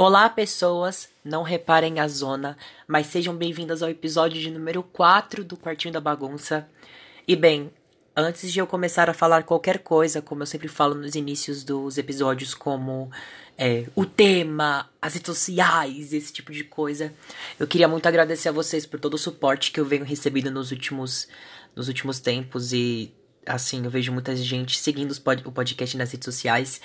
Olá, pessoas! Não reparem a zona, mas sejam bem-vindas ao episódio de número 4 do Quartinho da Bagunça. E bem, antes de eu começar a falar qualquer coisa, como eu sempre falo nos inícios dos episódios, como é, o tema, as redes sociais, esse tipo de coisa, eu queria muito agradecer a vocês por todo o suporte que eu venho recebendo nos últimos, nos últimos tempos e assim, eu vejo muita gente seguindo o podcast nas redes sociais.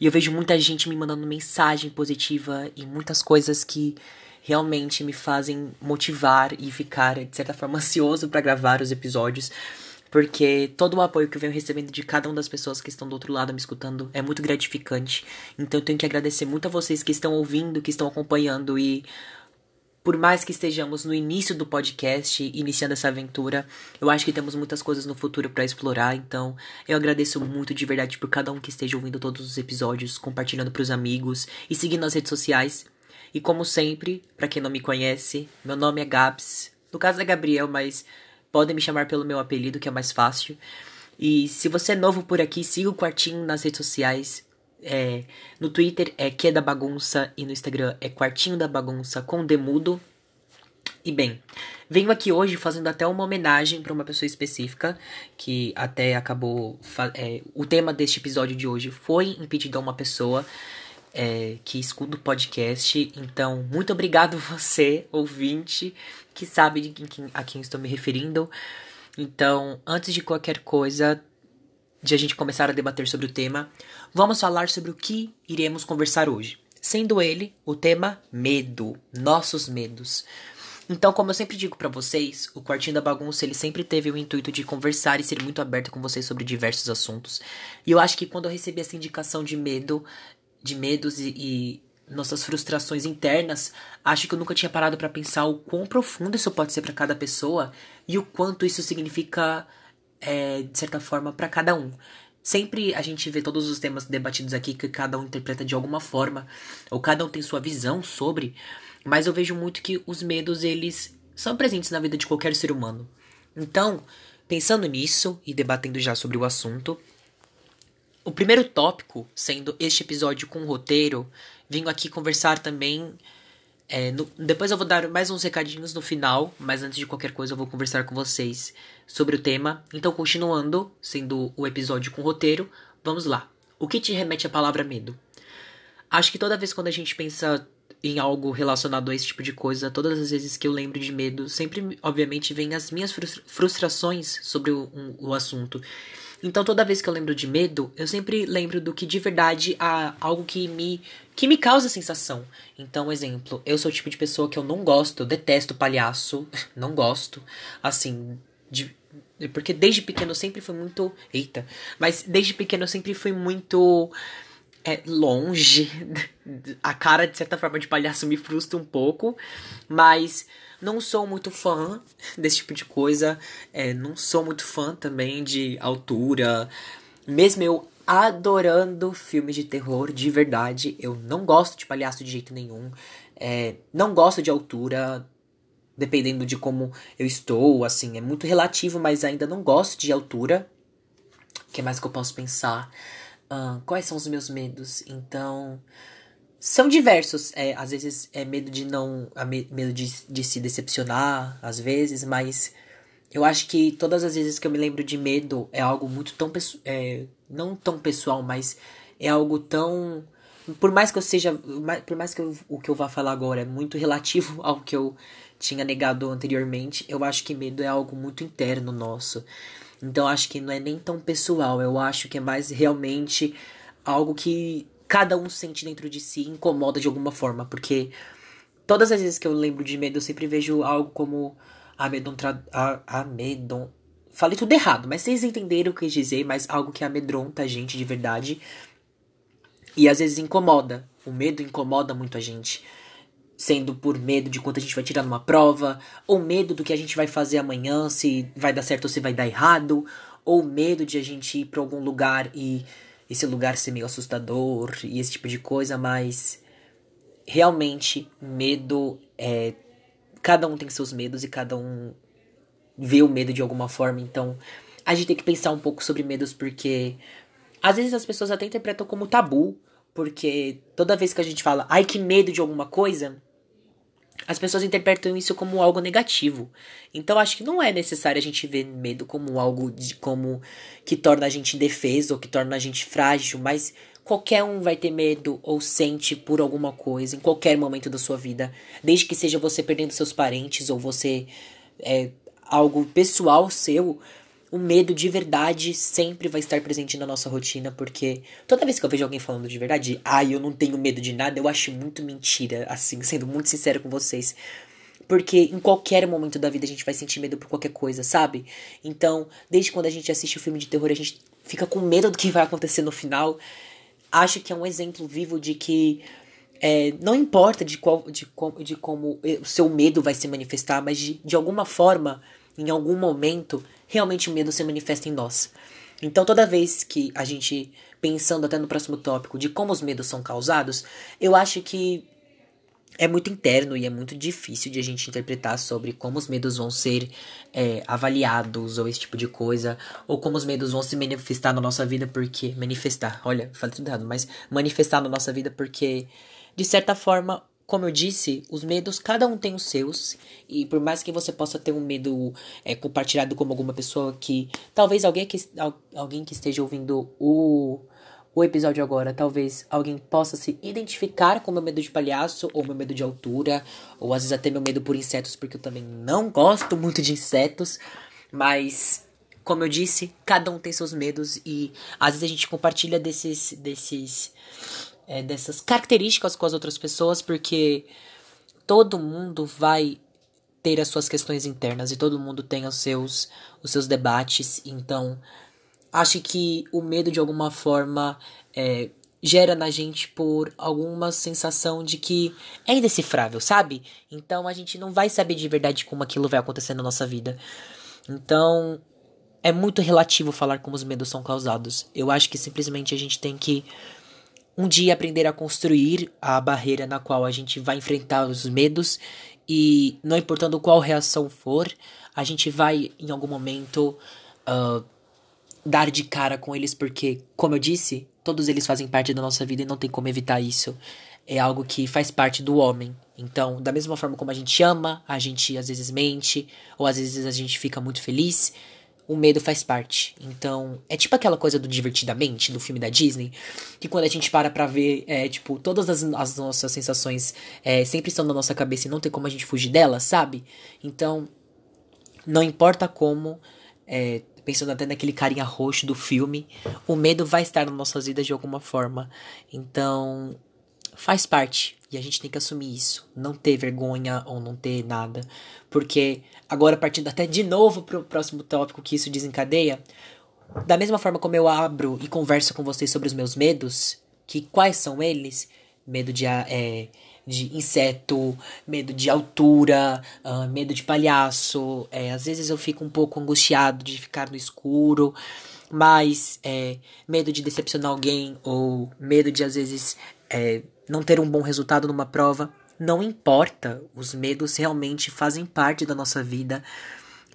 E eu vejo muita gente me mandando mensagem positiva e muitas coisas que realmente me fazem motivar e ficar, de certa forma, ansioso para gravar os episódios. Porque todo o apoio que eu venho recebendo de cada uma das pessoas que estão do outro lado me escutando é muito gratificante. Então eu tenho que agradecer muito a vocês que estão ouvindo, que estão acompanhando e por mais que estejamos no início do podcast, iniciando essa aventura, eu acho que temos muitas coisas no futuro para explorar, então eu agradeço muito de verdade por cada um que esteja ouvindo todos os episódios, compartilhando para os amigos e seguindo nas redes sociais. E como sempre, para quem não me conhece, meu nome é Gabs. No caso é Gabriel, mas podem me chamar pelo meu apelido, que é mais fácil. E se você é novo por aqui, siga o Quartinho nas redes sociais. É, no Twitter é que é da bagunça e no Instagram é quartinho da bagunça com demudo. E bem, venho aqui hoje fazendo até uma homenagem para uma pessoa específica que até acabou. É, o tema deste episódio de hoje foi impedido a uma pessoa é, que escuta o podcast. Então, muito obrigado você, ouvinte, que sabe de quem, a quem estou me referindo. Então, antes de qualquer coisa, de a gente começar a debater sobre o tema, vamos falar sobre o que iremos conversar hoje. Sendo ele o tema medo, nossos medos. Então, como eu sempre digo para vocês, o Quartinho da Bagunça ele sempre teve o intuito de conversar e ser muito aberto com vocês sobre diversos assuntos. E eu acho que quando eu recebi essa indicação de medo, de medos e, e nossas frustrações internas, acho que eu nunca tinha parado para pensar o quão profundo isso pode ser para cada pessoa e o quanto isso significa é, de certa forma, para cada um. Sempre a gente vê todos os temas debatidos aqui que cada um interpreta de alguma forma, ou cada um tem sua visão sobre, mas eu vejo muito que os medos, eles são presentes na vida de qualquer ser humano. Então, pensando nisso e debatendo já sobre o assunto, o primeiro tópico, sendo este episódio com roteiro, venho aqui conversar também é, no, depois eu vou dar mais uns recadinhos no final, mas antes de qualquer coisa eu vou conversar com vocês sobre o tema. Então, continuando, sendo o episódio com roteiro, vamos lá. O que te remete à palavra medo? Acho que toda vez quando a gente pensa em algo relacionado a esse tipo de coisa, todas as vezes que eu lembro de medo, sempre, obviamente, vem as minhas frustrações sobre o, um, o assunto. Então toda vez que eu lembro de medo, eu sempre lembro do que de verdade há algo que me que me causa sensação. Então, exemplo, eu sou o tipo de pessoa que eu não gosto, eu detesto palhaço, não gosto. Assim, de, porque desde pequeno eu sempre fui muito, eita, mas desde pequeno eu sempre fui muito é, longe. A cara de certa forma de palhaço me frustra um pouco, mas não sou muito fã desse tipo de coisa. É, não sou muito fã também de altura. Mesmo eu adorando filmes de terror de verdade, eu não gosto de palhaço de jeito nenhum. É, não gosto de altura, dependendo de como eu estou, assim, é muito relativo, mas ainda não gosto de altura. O que mais que eu posso pensar? Uh, quais são os meus medos? Então, são diversos. É, às vezes é medo de não. medo de, de se decepcionar, às vezes, mas eu acho que todas as vezes que eu me lembro de medo é algo muito tão. É, não tão pessoal, mas é algo tão. Por mais que eu seja. Por mais que eu, o que eu vá falar agora é muito relativo ao que eu tinha negado anteriormente, eu acho que medo é algo muito interno nosso. Então acho que não é nem tão pessoal, eu acho que é mais realmente algo que cada um sente dentro de si incomoda de alguma forma, porque todas as vezes que eu lembro de medo, eu sempre vejo algo como amedrontar. Amedron... Falei tudo errado, mas vocês entenderam o que eu quis dizer, mas algo que amedronta a gente de verdade. E às vezes incomoda. O medo incomoda muito a gente. Sendo por medo de quanto a gente vai tirar numa prova, ou medo do que a gente vai fazer amanhã, se vai dar certo ou se vai dar errado, ou medo de a gente ir para algum lugar e esse lugar ser meio assustador e esse tipo de coisa, mas realmente medo é cada um tem seus medos e cada um vê o medo de alguma forma, então a gente tem que pensar um pouco sobre medos porque às vezes as pessoas até interpretam como tabu, Porque toda vez que a gente fala, ai que medo de alguma coisa, as pessoas interpretam isso como algo negativo. Então acho que não é necessário a gente ver medo como algo de, como que torna a gente indefeso ou que torna a gente frágil, mas qualquer um vai ter medo ou sente por alguma coisa em qualquer momento da sua vida, desde que seja você perdendo seus parentes ou você é algo pessoal seu, o medo de verdade sempre vai estar presente na nossa rotina, porque toda vez que eu vejo alguém falando de verdade, ai, ah, eu não tenho medo de nada, eu acho muito mentira, assim, sendo muito sincero com vocês. Porque em qualquer momento da vida a gente vai sentir medo por qualquer coisa, sabe? Então, desde quando a gente assiste o um filme de terror, a gente fica com medo do que vai acontecer no final. Acho que é um exemplo vivo de que é, não importa de, qual, de, de como o seu medo vai se manifestar, mas de, de alguma forma, em algum momento, realmente o medo se manifesta em nós. Então, toda vez que a gente, pensando até no próximo tópico, de como os medos são causados, eu acho que é muito interno e é muito difícil de a gente interpretar sobre como os medos vão ser é, avaliados ou esse tipo de coisa, ou como os medos vão se manifestar na nossa vida, porque. Manifestar, olha, falei tudo errado, mas manifestar na nossa vida porque, de certa forma, como eu disse, os medos, cada um tem os seus. E por mais que você possa ter um medo é, compartilhado com alguma pessoa que. Talvez alguém que, alguém que esteja ouvindo o, o episódio agora, talvez alguém possa se identificar com meu medo de palhaço, ou meu medo de altura, ou às vezes até meu medo por insetos, porque eu também não gosto muito de insetos. Mas como eu disse, cada um tem seus medos e às vezes a gente compartilha desses desses é, dessas características com as outras pessoas, porque todo mundo vai ter as suas questões internas e todo mundo tem os seus, os seus debates. Então, acho que o medo de alguma forma é, gera na gente por alguma sensação de que é indecifrável, sabe? Então a gente não vai saber de verdade como aquilo vai acontecer na nossa vida. Então é muito relativo falar como os medos são causados. Eu acho que simplesmente a gente tem que um dia aprender a construir a barreira na qual a gente vai enfrentar os medos e não importando qual reação for, a gente vai em algum momento uh, dar de cara com eles porque, como eu disse, todos eles fazem parte da nossa vida e não tem como evitar isso. É algo que faz parte do homem. Então, da mesma forma como a gente ama, a gente às vezes mente, ou às vezes a gente fica muito feliz, o medo faz parte. Então, é tipo aquela coisa do Divertidamente, do filme da Disney, que quando a gente para pra ver, é, tipo, todas as, as nossas sensações é, sempre estão na nossa cabeça e não tem como a gente fugir delas, sabe? Então, não importa como, é, pensando até naquele carinha roxo do filme, o medo vai estar nas nossas vidas de alguma forma. Então, faz parte. E a gente tem que assumir isso. Não ter vergonha ou não ter nada. Porque, agora partindo até de novo pro próximo tópico que isso desencadeia, da mesma forma como eu abro e converso com vocês sobre os meus medos, que quais são eles? Medo de, é, de inseto, medo de altura, uh, medo de palhaço. É, às vezes eu fico um pouco angustiado de ficar no escuro, mas é, medo de decepcionar alguém ou medo de às vezes é, não ter um bom resultado numa prova. Não importa, os medos realmente fazem parte da nossa vida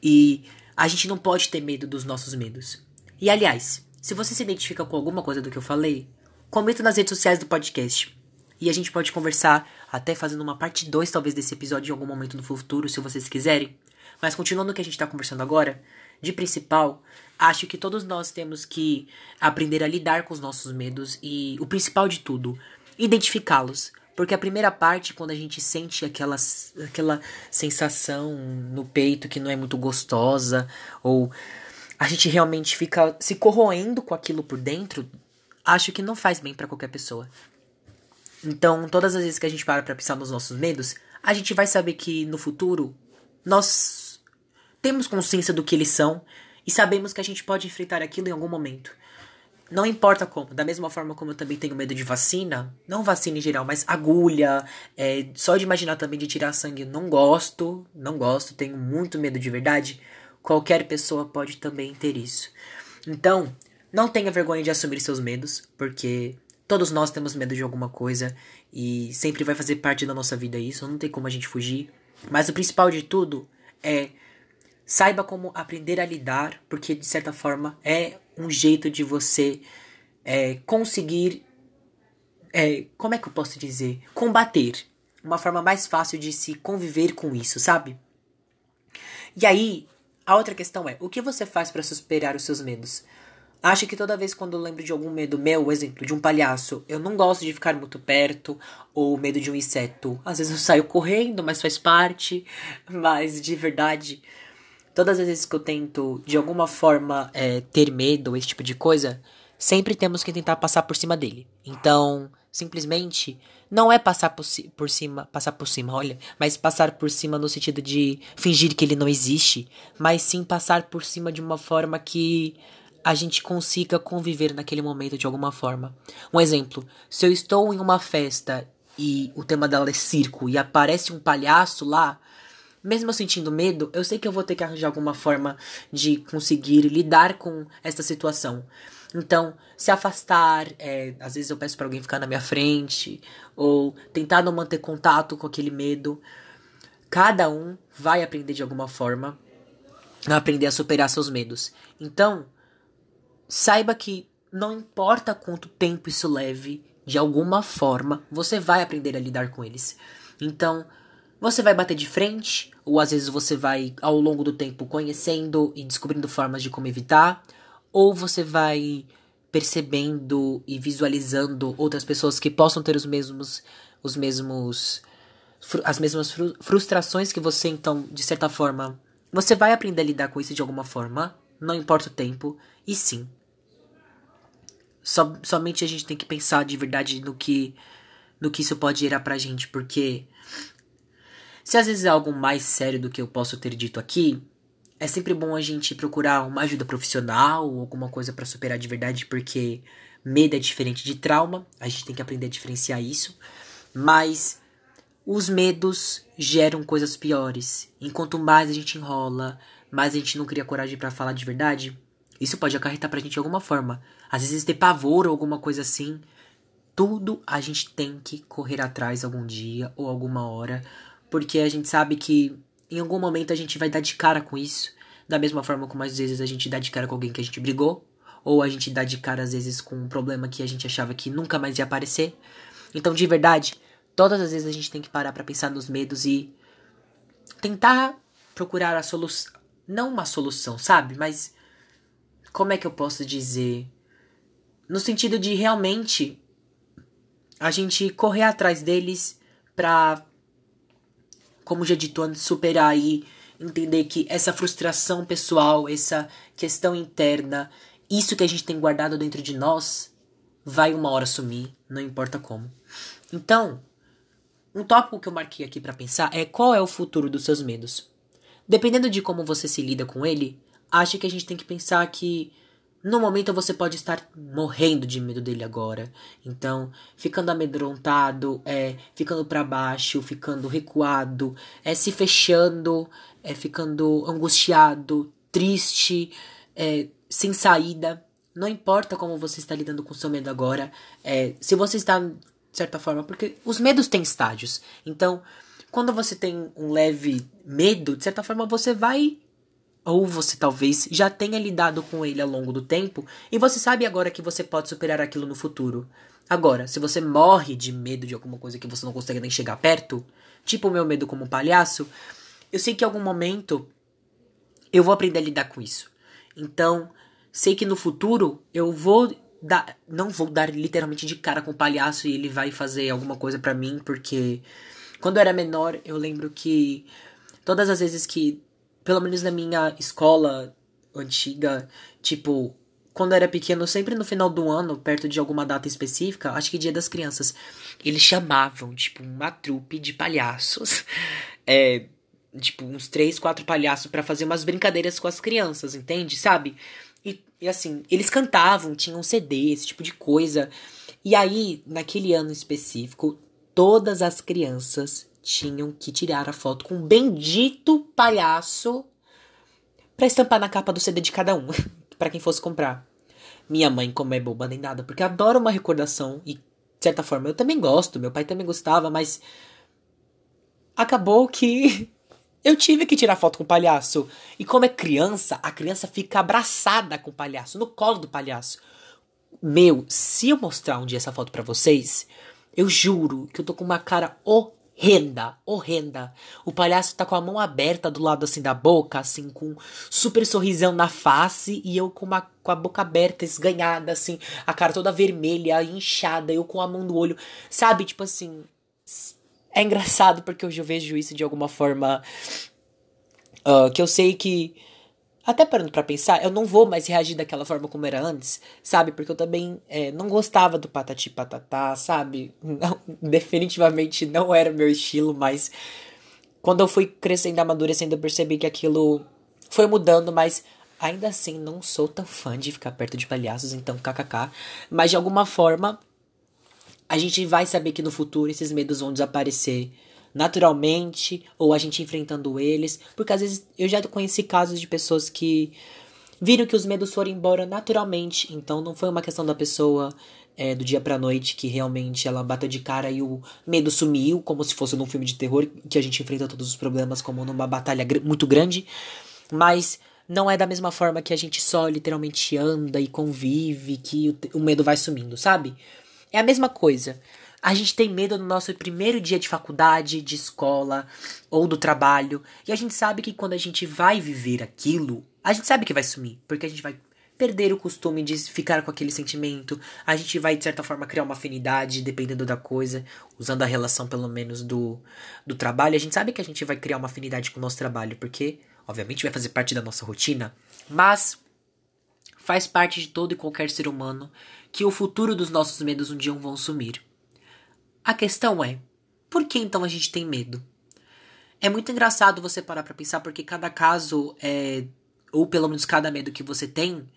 e a gente não pode ter medo dos nossos medos. E aliás, se você se identifica com alguma coisa do que eu falei, comenta nas redes sociais do podcast. E a gente pode conversar, até fazendo uma parte 2 talvez desse episódio em algum momento no futuro, se vocês quiserem. Mas continuando o que a gente está conversando agora, de principal, acho que todos nós temos que aprender a lidar com os nossos medos e o principal de tudo, identificá-los. Porque a primeira parte, quando a gente sente aquela, aquela sensação no peito que não é muito gostosa, ou a gente realmente fica se corroendo com aquilo por dentro, acho que não faz bem para qualquer pessoa. Então, todas as vezes que a gente para pra pensar nos nossos medos, a gente vai saber que no futuro nós temos consciência do que eles são e sabemos que a gente pode enfrentar aquilo em algum momento. Não importa como, da mesma forma como eu também tenho medo de vacina, não vacina em geral, mas agulha, é, só de imaginar também de tirar sangue, não gosto, não gosto, tenho muito medo de verdade. Qualquer pessoa pode também ter isso. Então, não tenha vergonha de assumir seus medos, porque todos nós temos medo de alguma coisa e sempre vai fazer parte da nossa vida isso, não tem como a gente fugir. Mas o principal de tudo é saiba como aprender a lidar, porque de certa forma é um jeito de você é, conseguir É, como é que eu posso dizer? Combater. Uma forma mais fácil de se conviver com isso, sabe? E aí, a outra questão é: o que você faz para superar os seus medos? Acho que toda vez quando eu lembro de algum medo meu, exemplo, de um palhaço, eu não gosto de ficar muito perto, ou medo de um inseto. Às vezes eu saio correndo, mas faz parte. Mas de verdade, todas as vezes que eu tento, de alguma forma, é, ter medo, esse tipo de coisa, sempre temos que tentar passar por cima dele. Então, simplesmente, não é passar por, por cima, passar por cima, olha, mas passar por cima no sentido de fingir que ele não existe, mas sim passar por cima de uma forma que a gente consiga conviver naquele momento de alguma forma. Um exemplo: se eu estou em uma festa e o tema dela é circo e aparece um palhaço lá, mesmo eu sentindo medo, eu sei que eu vou ter que arranjar alguma forma de conseguir lidar com essa situação. Então, se afastar, é, às vezes eu peço para alguém ficar na minha frente, ou tentar não manter contato com aquele medo. Cada um vai aprender de alguma forma a aprender a superar seus medos. Então, saiba que não importa quanto tempo isso leve, de alguma forma você vai aprender a lidar com eles. Então, você vai bater de frente, ou às vezes você vai ao longo do tempo conhecendo e descobrindo formas de como evitar, ou você vai percebendo e visualizando outras pessoas que possam ter os mesmos os mesmos as mesmas frustrações que você, então, de certa forma, você vai aprender a lidar com isso de alguma forma, não importa o tempo, e sim, só, somente a gente tem que pensar de verdade no que no que isso pode gerar pra gente, porque se às vezes é algo mais sério do que eu posso ter dito aqui, é sempre bom a gente procurar uma ajuda profissional alguma coisa para superar de verdade, porque medo é diferente de trauma, a gente tem que aprender a diferenciar isso, mas os medos geram coisas piores. Enquanto mais a gente enrola, mais a gente não cria coragem para falar de verdade, isso pode acarretar pra gente de alguma forma. Às vezes ter pavor ou alguma coisa assim. Tudo a gente tem que correr atrás algum dia ou alguma hora. Porque a gente sabe que em algum momento a gente vai dar de cara com isso. Da mesma forma como às vezes a gente dá de cara com alguém que a gente brigou. Ou a gente dá de cara às vezes com um problema que a gente achava que nunca mais ia aparecer. Então, de verdade, todas as vezes a gente tem que parar para pensar nos medos e tentar procurar a solução. Não uma solução, sabe? Mas como é que eu posso dizer? No sentido de realmente a gente correr atrás deles pra, como já dito antes, superar e entender que essa frustração pessoal, essa questão interna, isso que a gente tem guardado dentro de nós, vai uma hora sumir, não importa como. Então, um tópico que eu marquei aqui para pensar é qual é o futuro dos seus medos. Dependendo de como você se lida com ele, acho que a gente tem que pensar que no momento você pode estar morrendo de medo dele agora. Então, ficando amedrontado, é, ficando para baixo, ficando recuado, é se fechando, é ficando angustiado, triste, é, sem saída. Não importa como você está lidando com seu medo agora. É, se você está, de certa forma, porque os medos têm estágios. Então, quando você tem um leve medo, de certa forma você vai ou você talvez já tenha lidado com ele ao longo do tempo e você sabe agora que você pode superar aquilo no futuro. Agora, se você morre de medo de alguma coisa que você não consegue nem chegar perto, tipo o meu medo como um palhaço, eu sei que em algum momento eu vou aprender a lidar com isso. Então, sei que no futuro eu vou dar, não vou dar literalmente de cara com o palhaço e ele vai fazer alguma coisa para mim, porque quando eu era menor, eu lembro que todas as vezes que pelo menos na minha escola antiga, tipo, quando eu era pequeno, sempre no final do ano, perto de alguma data específica, acho que dia das crianças, eles chamavam, tipo, uma trupe de palhaços. É, tipo, uns três, quatro palhaços para fazer umas brincadeiras com as crianças, entende? Sabe? E, e assim, eles cantavam, tinham CD, esse tipo de coisa. E aí, naquele ano específico, todas as crianças tinham que tirar a foto com o bendito palhaço para estampar na capa do CD de cada um, para quem fosse comprar. Minha mãe, como é boba nem nada, porque adora uma recordação e, de certa forma, eu também gosto, meu pai também gostava, mas acabou que eu tive que tirar foto com o palhaço. E como é criança, a criança fica abraçada com o palhaço, no colo do palhaço. Meu, se eu mostrar um dia essa foto para vocês, eu juro que eu tô com uma cara horrenda, horrenda. O palhaço tá com a mão aberta do lado assim da boca, assim, com super sorrisão na face, e eu com, uma, com a boca aberta, esganhada, assim, a cara toda vermelha, inchada, eu com a mão no olho, sabe? Tipo assim. É engraçado porque hoje eu vejo isso de alguma forma. Uh, que eu sei que até parando para pensar, eu não vou mais reagir daquela forma como era antes, sabe? Porque eu também é, não gostava do patati patatá, sabe? Não, definitivamente não era meu estilo, mas quando eu fui crescendo, amadurecendo, eu percebi que aquilo foi mudando, mas ainda assim não sou tão fã de ficar perto de palhaços, então kkk. Mas de alguma forma, a gente vai saber que no futuro esses medos vão desaparecer naturalmente ou a gente enfrentando eles, porque às vezes eu já conheci casos de pessoas que viram que os medos foram embora naturalmente, então não foi uma questão da pessoa é, do dia pra noite que realmente ela bateu de cara e o medo sumiu, como se fosse num filme de terror que a gente enfrenta todos os problemas como numa batalha gr muito grande, mas não é da mesma forma que a gente só literalmente anda e convive que o, o medo vai sumindo, sabe? É a mesma coisa. A gente tem medo no nosso primeiro dia de faculdade, de escola ou do trabalho. E a gente sabe que quando a gente vai viver aquilo, a gente sabe que vai sumir. Porque a gente vai perder o costume de ficar com aquele sentimento. A gente vai, de certa forma, criar uma afinidade, dependendo da coisa. Usando a relação, pelo menos, do, do trabalho. A gente sabe que a gente vai criar uma afinidade com o nosso trabalho. Porque, obviamente, vai fazer parte da nossa rotina. Mas faz parte de todo e qualquer ser humano que o futuro dos nossos medos um dia vão sumir. A questão é, por que então a gente tem medo? É muito engraçado você parar para pensar porque cada caso é ou pelo menos cada medo que você tem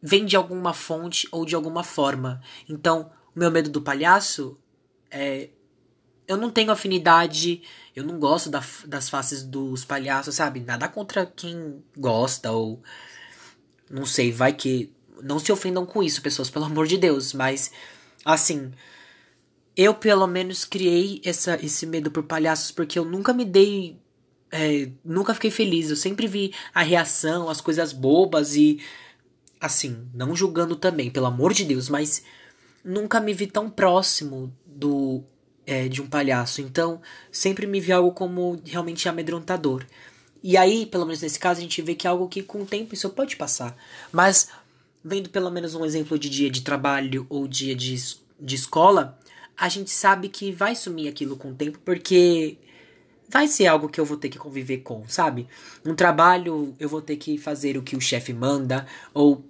vem de alguma fonte ou de alguma forma. Então, o meu medo do palhaço é eu não tenho afinidade, eu não gosto da, das faces dos palhaços, sabe? Nada contra quem gosta ou não sei, vai que não se ofendam com isso, pessoas, pelo amor de Deus, mas assim, eu, pelo menos, criei essa, esse medo por palhaços porque eu nunca me dei. É, nunca fiquei feliz. Eu sempre vi a reação, as coisas bobas e. Assim, não julgando também, pelo amor de Deus, mas nunca me vi tão próximo do é, de um palhaço. Então, sempre me vi algo como realmente amedrontador. E aí, pelo menos nesse caso, a gente vê que é algo que com o tempo isso pode passar. Mas, vendo pelo menos um exemplo de dia de trabalho ou dia de, de escola, a gente sabe que vai sumir aquilo com o tempo, porque vai ser algo que eu vou ter que conviver com, sabe? Um trabalho eu vou ter que fazer o que o chefe manda, ou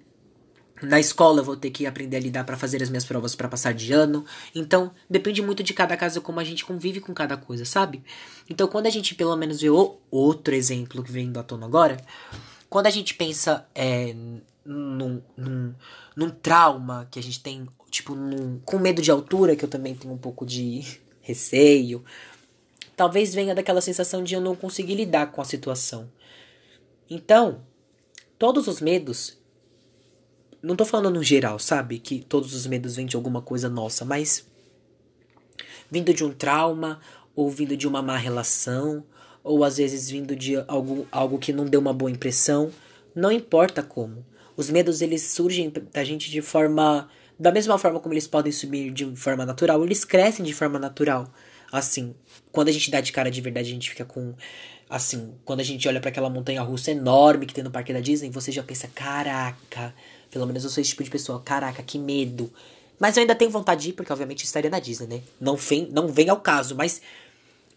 na escola eu vou ter que aprender a lidar para fazer as minhas provas para passar de ano. Então, depende muito de cada caso como a gente convive com cada coisa, sabe? Então, quando a gente pelo menos vê outro exemplo que vem do tona agora, quando a gente pensa é, num, num, num trauma que a gente tem tipo, num, com medo de altura, que eu também tenho um pouco de receio. Talvez venha daquela sensação de eu não conseguir lidar com a situação. Então, todos os medos. Não tô falando no geral, sabe? Que todos os medos vêm de alguma coisa nossa, mas. Vindo de um trauma, ou vindo de uma má relação, ou às vezes vindo de algo, algo que não deu uma boa impressão. Não importa como. Os medos eles surgem da gente de forma da mesma forma como eles podem subir de forma natural, eles crescem de forma natural. Assim, quando a gente dá de cara de verdade, a gente fica com. Assim, quando a gente olha para aquela montanha russa enorme que tem no parque da Disney, você já pensa: caraca, pelo menos eu sou esse tipo de pessoa, caraca, que medo. Mas eu ainda tenho vontade de ir, porque obviamente estaria na Disney, né? Não vem, não vem ao caso, mas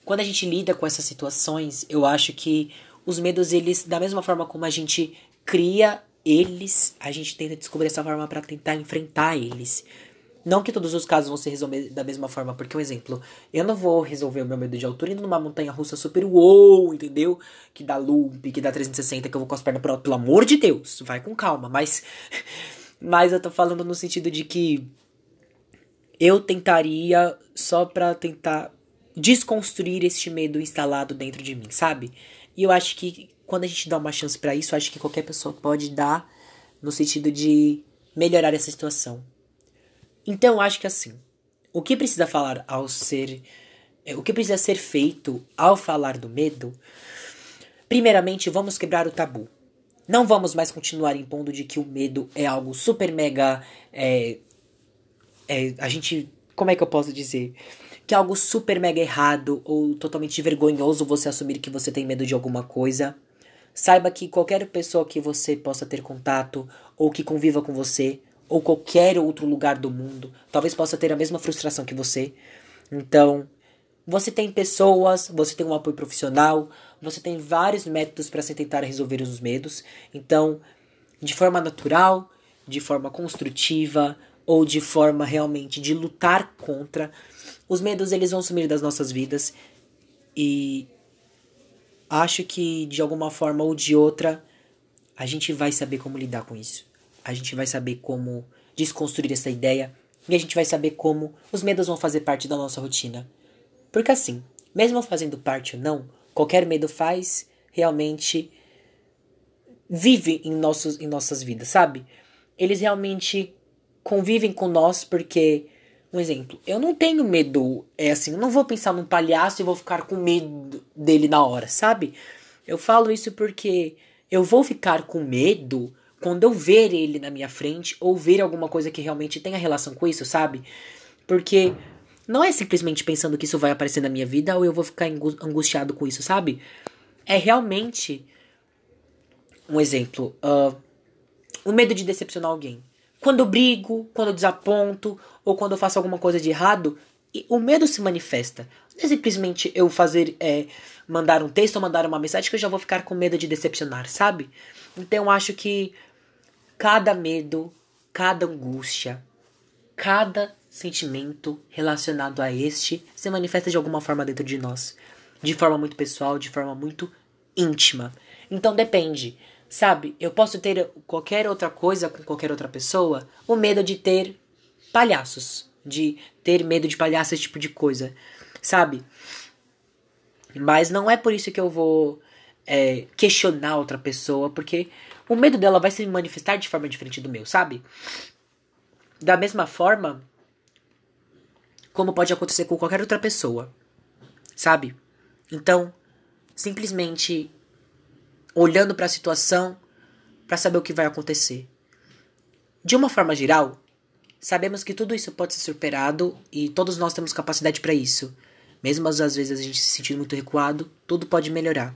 quando a gente lida com essas situações, eu acho que os medos, eles, da mesma forma como a gente cria eles, a gente tenta descobrir essa forma para tentar enfrentar eles. Não que todos os casos vão se resolver da mesma forma, porque, um exemplo, eu não vou resolver o meu medo de altura indo numa montanha russa super uou, entendeu? Que dá loop, que dá 360, que eu vou com as pernas pro pelo amor de Deus, vai com calma, mas. Mas eu tô falando no sentido de que eu tentaria só pra tentar desconstruir este medo instalado dentro de mim, sabe? E eu acho que quando a gente dá uma chance para isso, acho que qualquer pessoa pode dar no sentido de melhorar essa situação. Então, acho que assim, o que precisa falar ao ser é, o que precisa ser feito ao falar do medo? Primeiramente, vamos quebrar o tabu. Não vamos mais continuar impondo de que o medo é algo super mega. É, é, a gente. Como é que eu posso dizer? Que é algo super mega errado ou totalmente vergonhoso você assumir que você tem medo de alguma coisa. Saiba que qualquer pessoa que você possa ter contato ou que conviva com você ou qualquer outro lugar do mundo talvez possa ter a mesma frustração que você. Então, você tem pessoas, você tem um apoio profissional, você tem vários métodos para se tentar resolver os medos. Então, de forma natural, de forma construtiva ou de forma realmente de lutar contra, os medos eles vão sumir das nossas vidas e acho que de alguma forma ou de outra a gente vai saber como lidar com isso. A gente vai saber como desconstruir essa ideia e a gente vai saber como os medos vão fazer parte da nossa rotina. Porque assim, mesmo fazendo parte ou não, qualquer medo faz realmente vive em, nossos, em nossas vidas, sabe? Eles realmente convivem com nós porque, um exemplo, eu não tenho medo, é assim, eu não vou pensar num palhaço e vou ficar com medo dele na hora, sabe? Eu falo isso porque eu vou ficar com medo quando eu ver ele na minha frente ou ver alguma coisa que realmente tenha relação com isso, sabe? Porque não é simplesmente pensando que isso vai aparecer na minha vida ou eu vou ficar angustiado com isso, sabe? É realmente. Um exemplo. Uh, o medo de decepcionar alguém. Quando eu brigo, quando eu desaponto, ou quando eu faço alguma coisa de errado, o medo se manifesta. Não é simplesmente eu fazer. É, mandar um texto ou mandar uma mensagem que eu já vou ficar com medo de decepcionar, sabe? Então eu acho que cada medo, cada angústia, cada sentimento relacionado a este se manifesta de alguma forma dentro de nós. De forma muito pessoal, de forma muito íntima. Então depende. Sabe, eu posso ter qualquer outra coisa com qualquer outra pessoa, o medo de ter palhaços, de ter medo de palhaços, esse tipo de coisa, sabe? Mas não é por isso que eu vou é, questionar outra pessoa, porque o medo dela vai se manifestar de forma diferente do meu, sabe? Da mesma forma, como pode acontecer com qualquer outra pessoa, sabe? Então, simplesmente olhando para a situação para saber o que vai acontecer. De uma forma geral, sabemos que tudo isso pode ser superado e todos nós temos capacidade para isso. Mesmo às vezes a gente se sentindo muito recuado, tudo pode melhorar.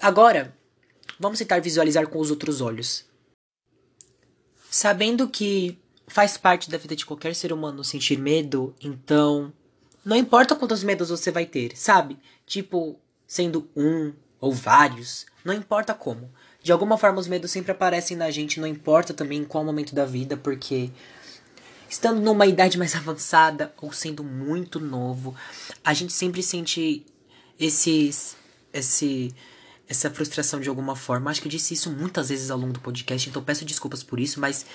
Agora, vamos tentar visualizar com os outros olhos. Sabendo que faz parte da vida de qualquer ser humano sentir medo, então não importa quantos medos você vai ter, sabe? Tipo, sendo um ou vários, não importa como. De alguma forma os medos sempre aparecem na gente, não importa também em qual momento da vida, porque estando numa idade mais avançada ou sendo muito novo, a gente sempre sente esses esse essa frustração de alguma forma. Acho que eu disse isso muitas vezes ao longo do podcast, então peço desculpas por isso, mas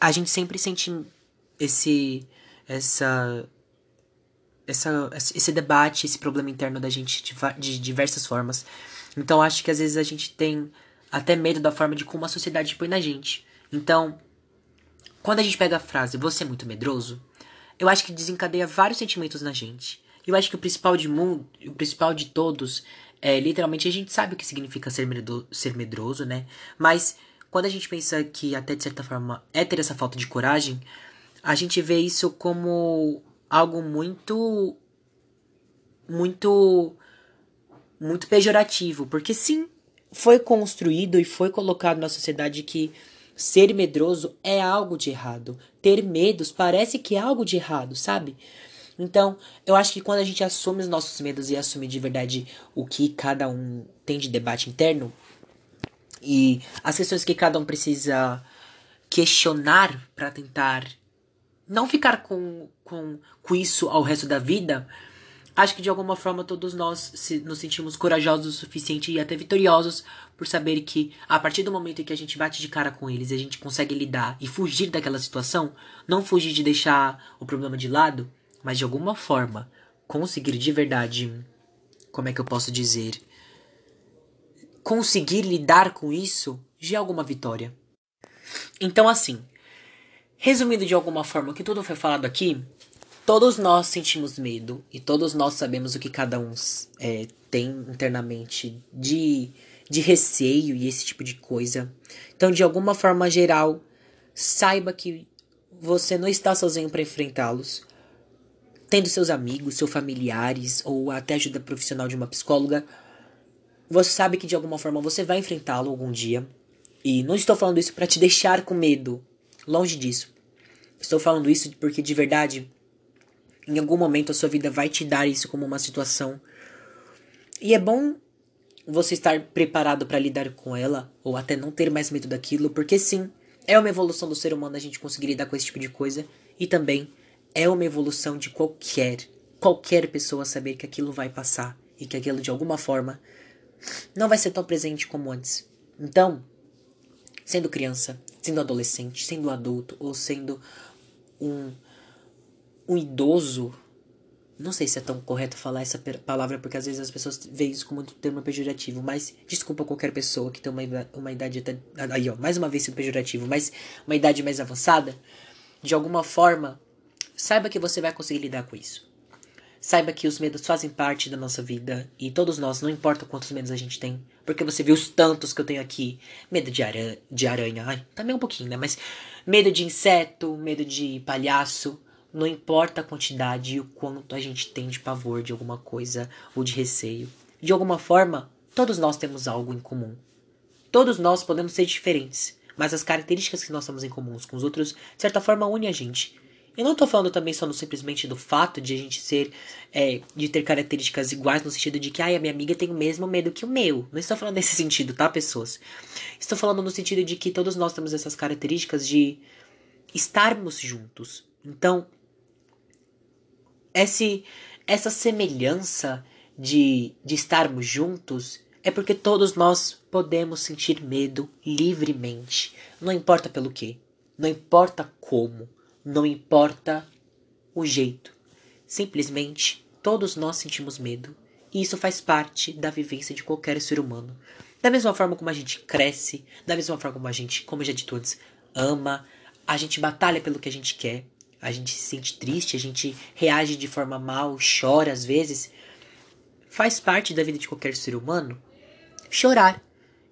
a gente sempre sente esse essa essa esse debate, esse problema interno da gente de, de diversas formas. Então acho que às vezes a gente tem até medo da forma de como a sociedade põe na gente. Então, quando a gente pega a frase você é muito medroso, eu acho que desencadeia vários sentimentos na gente. Eu acho que o principal de mundo, o principal de todos é literalmente a gente sabe o que significa ser, medro, ser medroso, né? Mas quando a gente pensa que até de certa forma é ter essa falta de coragem, a gente vê isso como algo muito muito muito pejorativo, porque sim, foi construído e foi colocado na sociedade que ser medroso é algo de errado. Ter medos parece que é algo de errado, sabe? Então, eu acho que quando a gente assume os nossos medos e assume de verdade o que cada um tem de debate interno, e as questões que cada um precisa questionar para tentar não ficar com, com, com isso ao resto da vida, acho que de alguma forma todos nós nos sentimos corajosos o suficiente e até vitoriosos por saber que a partir do momento em que a gente bate de cara com eles a gente consegue lidar e fugir daquela situação, não fugir de deixar o problema de lado, mas de alguma forma conseguir de verdade, como é que eu posso dizer, conseguir lidar com isso é alguma vitória. Então, assim, resumindo de alguma forma o que tudo foi falado aqui, todos nós sentimos medo e todos nós sabemos o que cada um é, tem internamente de de receio e esse tipo de coisa. Então, de alguma forma geral, saiba que você não está sozinho para enfrentá-los. Tendo seus amigos, seus familiares ou até ajuda profissional de uma psicóloga, você sabe que de alguma forma você vai enfrentá-lo algum dia. E não estou falando isso para te deixar com medo. Longe disso. Estou falando isso porque de verdade, em algum momento a sua vida vai te dar isso como uma situação. E é bom você estar preparado para lidar com ela, ou até não ter mais medo daquilo, porque sim, é uma evolução do ser humano a gente conseguir lidar com esse tipo de coisa, e também é uma evolução de qualquer, qualquer pessoa saber que aquilo vai passar e que aquilo de alguma forma não vai ser tão presente como antes. Então, sendo criança, sendo adolescente, sendo adulto ou sendo um um idoso não sei se é tão correto falar essa palavra, porque às vezes as pessoas veem isso como um termo pejorativo, mas desculpa qualquer pessoa que tem uma, uma idade até. Aí, ó, mais uma vez sendo pejorativo, mas uma idade mais avançada, de alguma forma, saiba que você vai conseguir lidar com isso. Saiba que os medos fazem parte da nossa vida e todos nós, não importa quantos medos a gente tem, porque você viu os tantos que eu tenho aqui: medo de, aranha, de aranha, ai, também um pouquinho, né? Mas medo de inseto, medo de palhaço não importa a quantidade e o quanto a gente tem de pavor de alguma coisa ou de receio. De alguma forma, todos nós temos algo em comum. Todos nós podemos ser diferentes, mas as características que nós temos em comum com os outros, de certa forma, unem a gente. Eu não estou falando também só no, simplesmente do fato de a gente ser, é, de ter características iguais no sentido de que, ai, a minha amiga tem o mesmo medo que o meu. Não estou falando nesse sentido, tá, pessoas? Estou falando no sentido de que todos nós temos essas características de estarmos juntos. Então, esse, essa semelhança de, de estarmos juntos é porque todos nós podemos sentir medo livremente. Não importa pelo que, não importa como, não importa o jeito. Simplesmente todos nós sentimos medo. E isso faz parte da vivência de qualquer ser humano. Da mesma forma como a gente cresce, da mesma forma como a gente, como eu já disse antes, ama, a gente batalha pelo que a gente quer, a gente se sente triste, a gente reage de forma mal, chora às vezes. Faz parte da vida de qualquer ser humano chorar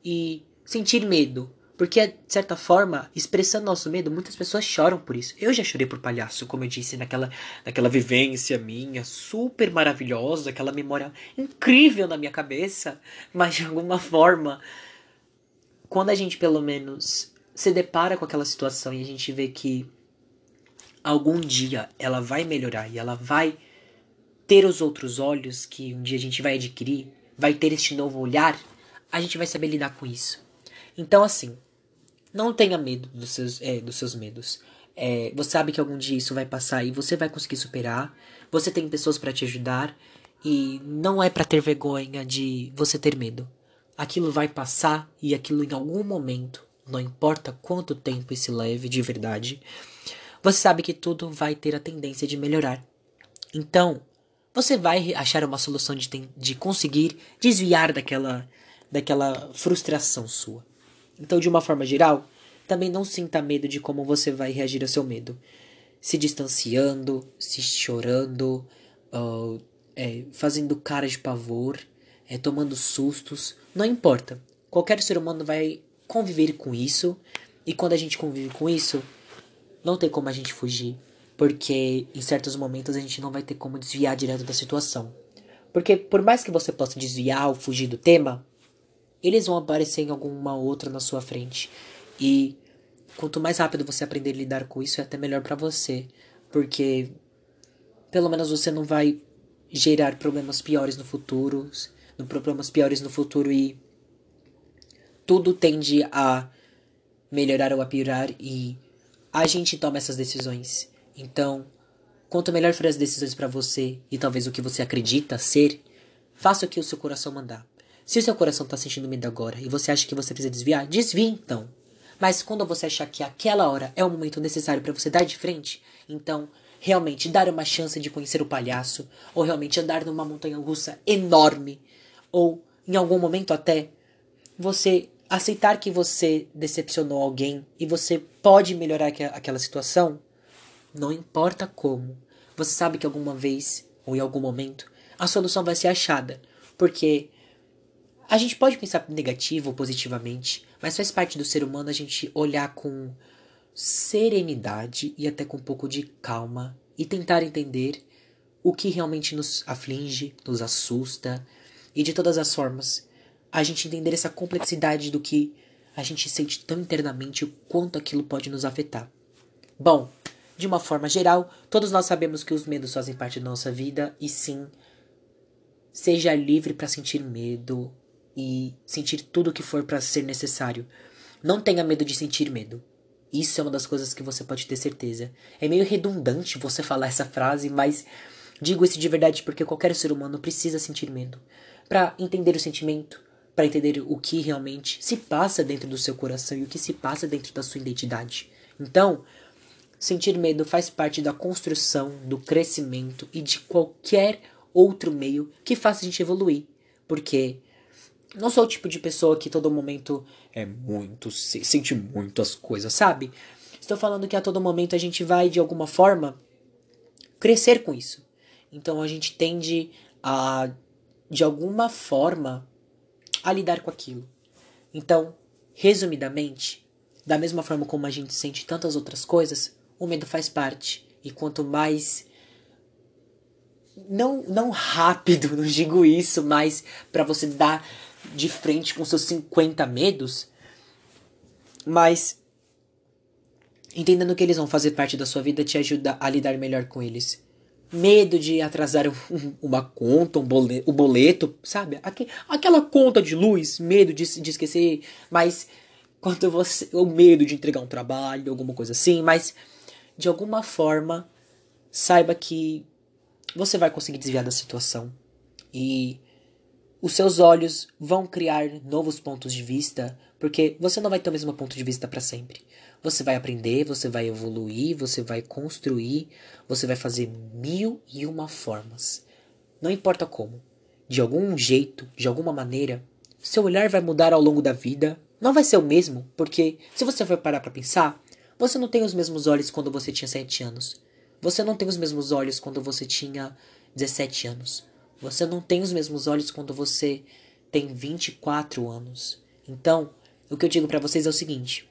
e sentir medo. Porque, de certa forma, expressando nosso medo, muitas pessoas choram por isso. Eu já chorei por palhaço, como eu disse, naquela, naquela vivência minha, super maravilhosa, aquela memória incrível na minha cabeça. Mas, de alguma forma, quando a gente, pelo menos, se depara com aquela situação e a gente vê que algum dia ela vai melhorar e ela vai ter os outros olhos que um dia a gente vai adquirir, vai ter este novo olhar, a gente vai saber lidar com isso. Então, assim, não tenha medo dos seus, é, dos seus medos. É, você sabe que algum dia isso vai passar e você vai conseguir superar. Você tem pessoas para te ajudar e não é para ter vergonha de você ter medo. Aquilo vai passar e aquilo em algum momento, não importa quanto tempo isso leve de verdade, você sabe que tudo vai ter a tendência de melhorar. Então, você vai achar uma solução de, de conseguir desviar daquela, daquela frustração sua. Então, de uma forma geral, também não sinta medo de como você vai reagir ao seu medo. Se distanciando, se chorando, uh, é, fazendo cara de pavor, é, tomando sustos, não importa. Qualquer ser humano vai conviver com isso, e quando a gente convive com isso, não tem como a gente fugir, porque em certos momentos a gente não vai ter como desviar direto da situação. Porque por mais que você possa desviar ou fugir do tema, eles vão aparecer em alguma outra na sua frente. E quanto mais rápido você aprender a lidar com isso, é até melhor para você, porque pelo menos você não vai gerar problemas piores no futuro, no problemas piores no futuro e tudo tende a melhorar ou a piorar e a gente toma essas decisões. Então, quanto melhor for as decisões para você e talvez o que você acredita ser, faça o que o seu coração mandar. Se o seu coração tá sentindo medo agora e você acha que você precisa desviar, desvie então. Mas quando você achar que aquela hora é o momento necessário para você dar de frente, então realmente dar uma chance de conhecer o palhaço, ou realmente andar numa montanha russa enorme, ou em algum momento até você aceitar que você decepcionou alguém e você pode melhorar aquela situação, não importa como. Você sabe que alguma vez ou em algum momento a solução vai ser achada, porque A gente pode pensar negativo ou positivamente, mas faz parte do ser humano a gente olhar com serenidade e até com um pouco de calma e tentar entender o que realmente nos aflige, nos assusta e de todas as formas a gente entender essa complexidade do que a gente sente tão internamente o quanto aquilo pode nos afetar. Bom, de uma forma geral, todos nós sabemos que os medos fazem parte da nossa vida e sim, seja livre para sentir medo e sentir tudo o que for para ser necessário. Não tenha medo de sentir medo. Isso é uma das coisas que você pode ter certeza. É meio redundante você falar essa frase, mas digo isso de verdade porque qualquer ser humano precisa sentir medo para entender o sentimento, para entender o que realmente se passa dentro do seu coração e o que se passa dentro da sua identidade. Então, sentir medo faz parte da construção, do crescimento e de qualquer outro meio que faça a gente evoluir. Porque não sou o tipo de pessoa que todo momento é muito, sente muito as coisas, sabe? Estou falando que a todo momento a gente vai, de alguma forma, crescer com isso. Então a gente tende a, de alguma forma, a lidar com aquilo. Então, resumidamente, da mesma forma como a gente sente tantas outras coisas, o medo faz parte. E quanto mais não não rápido, não digo isso, mas para você dar de frente com seus 50 medos, mas entendendo que eles vão fazer parte da sua vida te ajuda a lidar melhor com eles medo de atrasar uma conta, um boleto, boleto, sabe? Aquela conta de luz, medo de, de esquecer, mas quanto você, o medo de entregar um trabalho, alguma coisa assim, mas de alguma forma saiba que você vai conseguir desviar da situação e os seus olhos vão criar novos pontos de vista, porque você não vai ter o mesmo ponto de vista para sempre. Você vai aprender, você vai evoluir, você vai construir, você vai fazer mil e uma formas. Não importa como. De algum jeito, de alguma maneira, seu olhar vai mudar ao longo da vida. Não vai ser o mesmo, porque se você for parar para pensar, você não tem os mesmos olhos quando você tinha 7 anos. Você não tem os mesmos olhos quando você tinha 17 anos. Você não tem os mesmos olhos quando você tem 24 anos. Então, o que eu digo para vocês é o seguinte: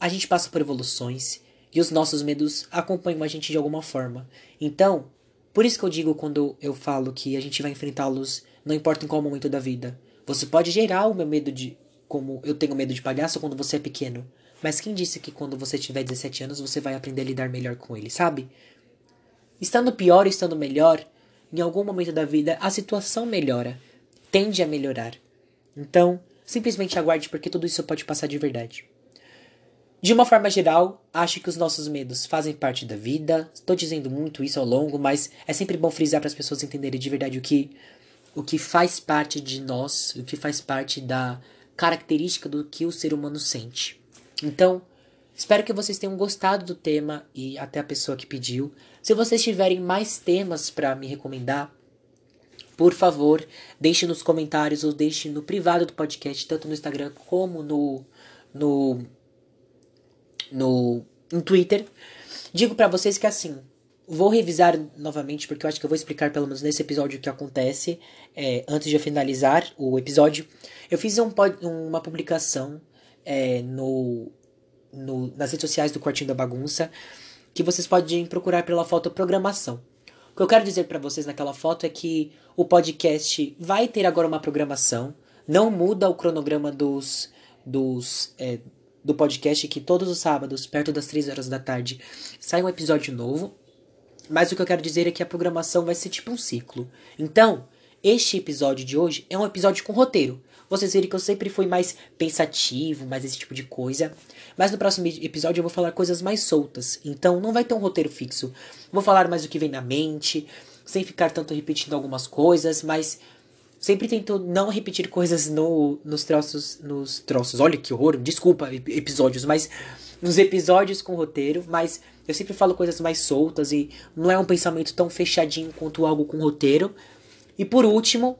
a gente passa por evoluções e os nossos medos acompanham a gente de alguma forma. Então, por isso que eu digo quando eu falo que a gente vai enfrentá-los, não importa em qual momento da vida. Você pode gerar o meu medo de. Como eu tenho medo de palhaço quando você é pequeno. Mas quem disse que quando você tiver 17 anos você vai aprender a lidar melhor com ele, sabe? Estando pior ou estando melhor, em algum momento da vida a situação melhora. Tende a melhorar. Então, simplesmente aguarde porque tudo isso pode passar de verdade. De uma forma geral, acho que os nossos medos fazem parte da vida. Estou dizendo muito isso ao longo, mas é sempre bom frisar para as pessoas entenderem de verdade o que o que faz parte de nós, o que faz parte da característica do que o ser humano sente. Então, espero que vocês tenham gostado do tema e até a pessoa que pediu. Se vocês tiverem mais temas para me recomendar, por favor, deixe nos comentários ou deixe no privado do podcast, tanto no Instagram como no no no, no Twitter. Digo para vocês que assim, vou revisar novamente, porque eu acho que eu vou explicar pelo menos nesse episódio o que acontece é, antes de eu finalizar o episódio. Eu fiz um, uma publicação é, no, no, nas redes sociais do Quartinho da Bagunça que vocês podem procurar pela foto programação. O que eu quero dizer para vocês naquela foto é que o podcast vai ter agora uma programação, não muda o cronograma dos, dos é, do podcast que todos os sábados, perto das 3 horas da tarde, sai um episódio novo. Mas o que eu quero dizer é que a programação vai ser tipo um ciclo. Então, este episódio de hoje é um episódio com roteiro. Vocês viram que eu sempre fui mais pensativo, mais esse tipo de coisa. Mas no próximo episódio eu vou falar coisas mais soltas. Então não vai ter um roteiro fixo. Vou falar mais o que vem na mente, sem ficar tanto repetindo algumas coisas, mas sempre tento não repetir coisas no, nos troços. Nos troços. Olha que horror, desculpa, episódios, mas. Nos episódios com roteiro, mas eu sempre falo coisas mais soltas e não é um pensamento tão fechadinho quanto algo com roteiro. E por último,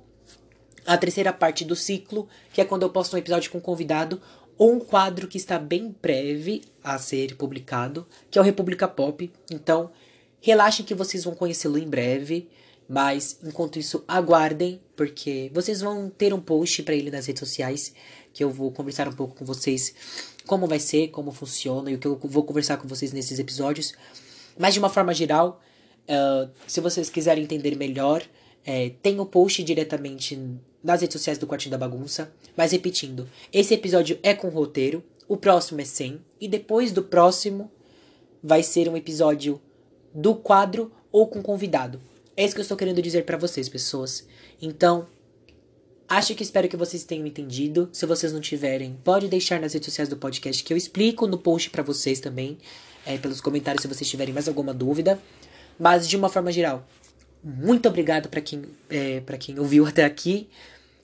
a terceira parte do ciclo, que é quando eu posto um episódio com um convidado ou um quadro que está bem breve a ser publicado, que é o República Pop. Então, relaxem que vocês vão conhecê-lo em breve. Mas enquanto isso, aguardem, porque vocês vão ter um post para ele nas redes sociais, que eu vou conversar um pouco com vocês como vai ser, como funciona e o que eu vou conversar com vocês nesses episódios. Mas de uma forma geral, uh, se vocês quiserem entender melhor, é, tem o post diretamente nas redes sociais do Quartinho da Bagunça. Mas repetindo, esse episódio é com roteiro, o próximo é sem, e depois do próximo vai ser um episódio do quadro ou com convidado. É isso que eu estou querendo dizer para vocês, pessoas. Então, acho que espero que vocês tenham entendido. Se vocês não tiverem, pode deixar nas redes sociais do podcast que eu explico no post para vocês também, é, pelos comentários se vocês tiverem mais alguma dúvida. Mas de uma forma geral, muito obrigado para quem, é, para quem ouviu até aqui.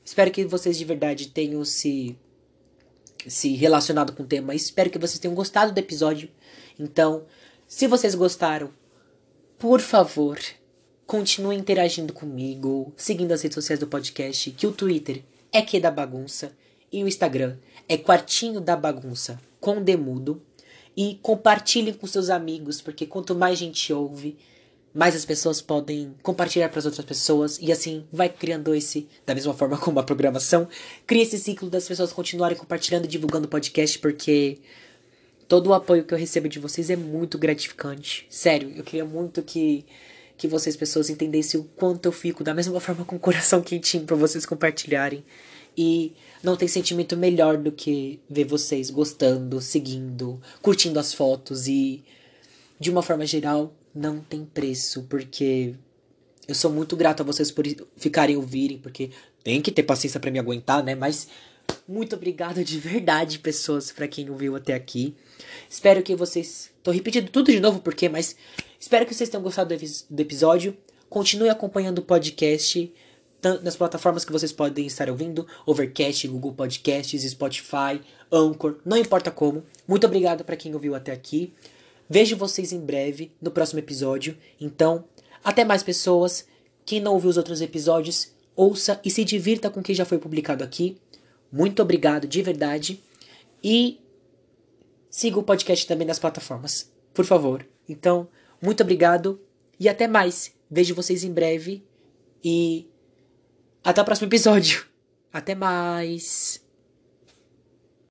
Espero que vocês de verdade tenham se se relacionado com o tema. Espero que vocês tenham gostado do episódio. Então, se vocês gostaram, por favor, continue interagindo comigo, seguindo as redes sociais do podcast, que o Twitter é que da bagunça e o Instagram é quartinho da bagunça com demudo e compartilhem com seus amigos, porque quanto mais gente ouve, mais as pessoas podem compartilhar para as outras pessoas e assim vai criando esse, da mesma forma como a programação, cria esse ciclo das pessoas continuarem compartilhando e divulgando o podcast, porque todo o apoio que eu recebo de vocês é muito gratificante. Sério, eu queria muito que que vocês pessoas entendessem o quanto eu fico da mesma forma com o coração quentinho para vocês compartilharem. E não tem sentimento melhor do que ver vocês gostando, seguindo, curtindo as fotos e de uma forma geral não tem preço, porque eu sou muito grato a vocês por ficarem ouvirem, porque tem que ter paciência para me aguentar, né? Mas muito obrigado de verdade, pessoas, para quem ouviu até aqui. Espero que vocês. Tô repetindo tudo de novo porque, mas espero que vocês tenham gostado do episódio. Continue acompanhando o podcast nas plataformas que vocês podem estar ouvindo: Overcast, Google Podcasts, Spotify, Anchor, não importa como. Muito obrigado para quem ouviu até aqui. Vejo vocês em breve no próximo episódio. Então, até mais pessoas. Quem não ouviu os outros episódios, ouça e se divirta com o que já foi publicado aqui. Muito obrigado de verdade. E siga o podcast também nas plataformas, por favor. Então, muito obrigado e até mais. Vejo vocês em breve e até o próximo episódio. Até mais.